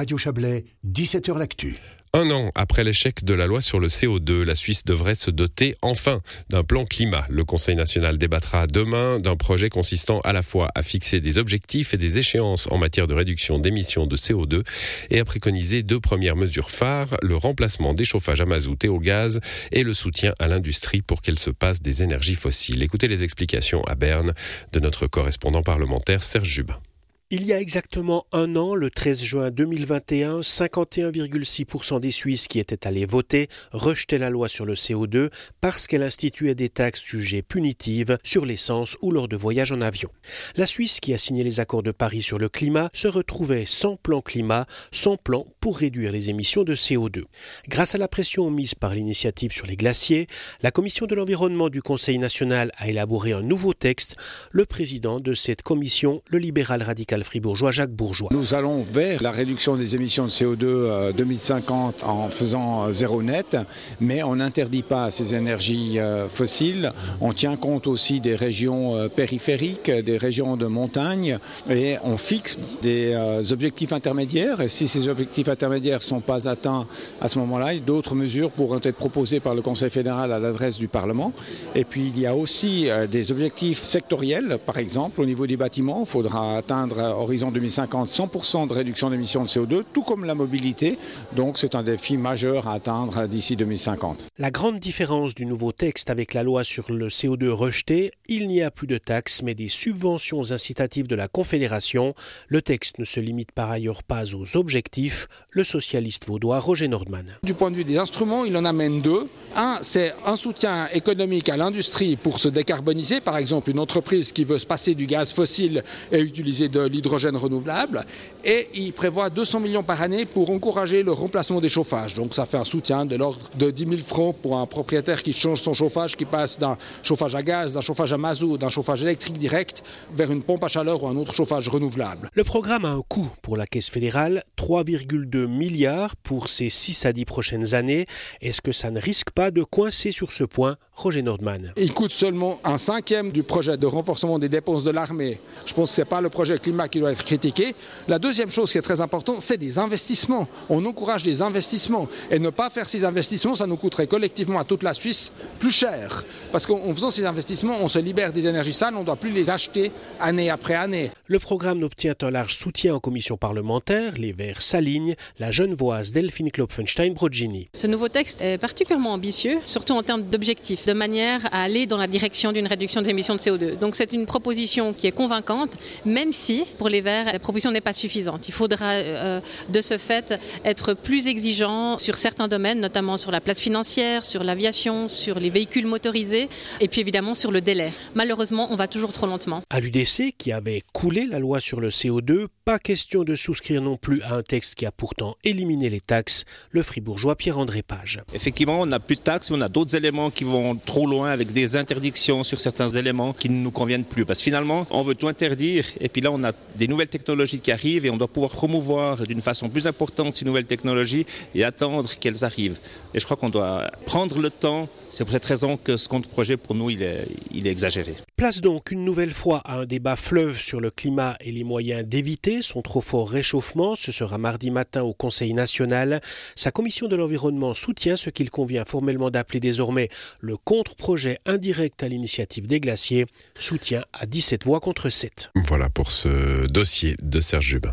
Radio Chablais, 17h L'Actu. Un an après l'échec de la loi sur le CO2, la Suisse devrait se doter enfin d'un plan climat. Le Conseil national débattra demain d'un projet consistant à la fois à fixer des objectifs et des échéances en matière de réduction d'émissions de CO2 et à préconiser deux premières mesures phares, le remplacement des chauffages à mazout et au gaz et le soutien à l'industrie pour qu'elle se passe des énergies fossiles. Écoutez les explications à Berne de notre correspondant parlementaire Serge Jubin. Il y a exactement un an, le 13 juin 2021, 51,6% des Suisses qui étaient allés voter rejetaient la loi sur le CO2 parce qu'elle instituait des taxes jugées punitives sur l'essence ou lors de voyages en avion. La Suisse, qui a signé les accords de Paris sur le climat, se retrouvait sans plan climat, sans plan pour réduire les émissions de CO2. Grâce à la pression mise par l'initiative sur les glaciers, la Commission de l'environnement du Conseil national a élaboré un nouveau texte. Le président de cette commission, le libéral radical fribourgeois Jacques Bourgeois. Nous allons vers la réduction des émissions de CO2 2050 euh, en faisant euh, zéro net, mais on n'interdit pas ces énergies euh, fossiles. On tient compte aussi des régions périphériques, des régions de montagne, et on fixe des objectifs intermédiaires. Et si ces objectifs intermédiaires ne sont pas atteints à ce moment-là, d'autres mesures pourront être proposées par le Conseil fédéral à l'adresse du Parlement. Et puis il y a aussi des objectifs sectoriels, par exemple au niveau des bâtiments, il faudra atteindre horizon 2050 100% de réduction d'émissions de CO2, tout comme la mobilité. Donc c'est un défi majeur à atteindre d'ici 2050. La grande différence du nouveau texte avec la loi sur le CO2 rejeté, il n'y a plus de taxes mais des subventions incitatives de la Confédération. Le texte ne se limite par ailleurs pas aux objectifs. Le socialiste vaudois Roger Nordman. Du point de vue des instruments, il en amène deux. Un, c'est un soutien économique à l'industrie pour se décarboniser. Par exemple, une entreprise qui veut se passer du gaz fossile et utiliser de l'hydrogène renouvelable et il prévoit 200 millions par année pour encourager le remplacement des chauffages. Donc ça fait un soutien de l'ordre de 10 000 francs pour un propriétaire qui change son chauffage, qui passe d'un chauffage à gaz, d'un chauffage à mazout, d'un chauffage électrique direct vers une pompe à chaleur ou un autre chauffage renouvelable. Le programme a un coût pour la Caisse fédérale, 3,2 milliards pour ces 6 à 10 prochaines années. Est-ce que ça ne risque pas de coincer sur ce point Roger Nordman Il coûte seulement un cinquième du projet de renforcement des dépenses de l'armée. Je pense que ce n'est pas le projet climat qui doit être critiqué. La deuxième chose qui est très importante, c'est des investissements. On encourage des investissements. Et ne pas faire ces investissements, ça nous coûterait collectivement à toute la Suisse plus cher. Parce qu'en faisant ces investissements, on se libère des énergies sales, on ne doit plus les acheter année après année. Le programme obtient un large soutien en commission parlementaire. Les Verts s'alignent. La jeune voise Delphine Klopfenstein-Brodgini. Ce nouveau texte est particulièrement ambitieux, surtout en termes d'objectifs, de manière à aller dans la direction d'une réduction des émissions de CO2. Donc c'est une proposition qui est convaincante, même si pour les Verts, la proposition n'est pas suffisante. Il faudra euh, de ce fait être plus exigeant sur certains domaines, notamment sur la place financière, sur l'aviation, sur les véhicules motorisés et puis évidemment sur le délai. Malheureusement, on va toujours trop lentement. À l'UDC, qui avait coulé la loi sur le CO2, pas question de souscrire non plus à un texte qui a pourtant éliminé les taxes, le fribourgeois Pierre-André Page. Effectivement, on n'a plus de taxes, mais on a d'autres éléments qui vont trop loin avec des interdictions sur certains éléments qui ne nous conviennent plus. Parce que finalement, on veut tout interdire et puis là, on a des nouvelles technologies qui arrivent et on doit pouvoir promouvoir d'une façon plus importante ces nouvelles technologies et attendre qu'elles arrivent. Et je crois qu'on doit prendre le temps. C'est pour cette raison que ce contre-projet, pour nous, il est, il est exagéré. Place donc une nouvelle fois à un débat fleuve sur le climat et les moyens d'éviter son trop fort réchauffement. Ce sera mardi matin au Conseil national. Sa commission de l'environnement soutient ce qu'il convient formellement d'appeler désormais le contre-projet indirect à l'initiative des glaciers. Soutien à 17 voix contre 7. Voilà pour ce dossier de Serge Jubin.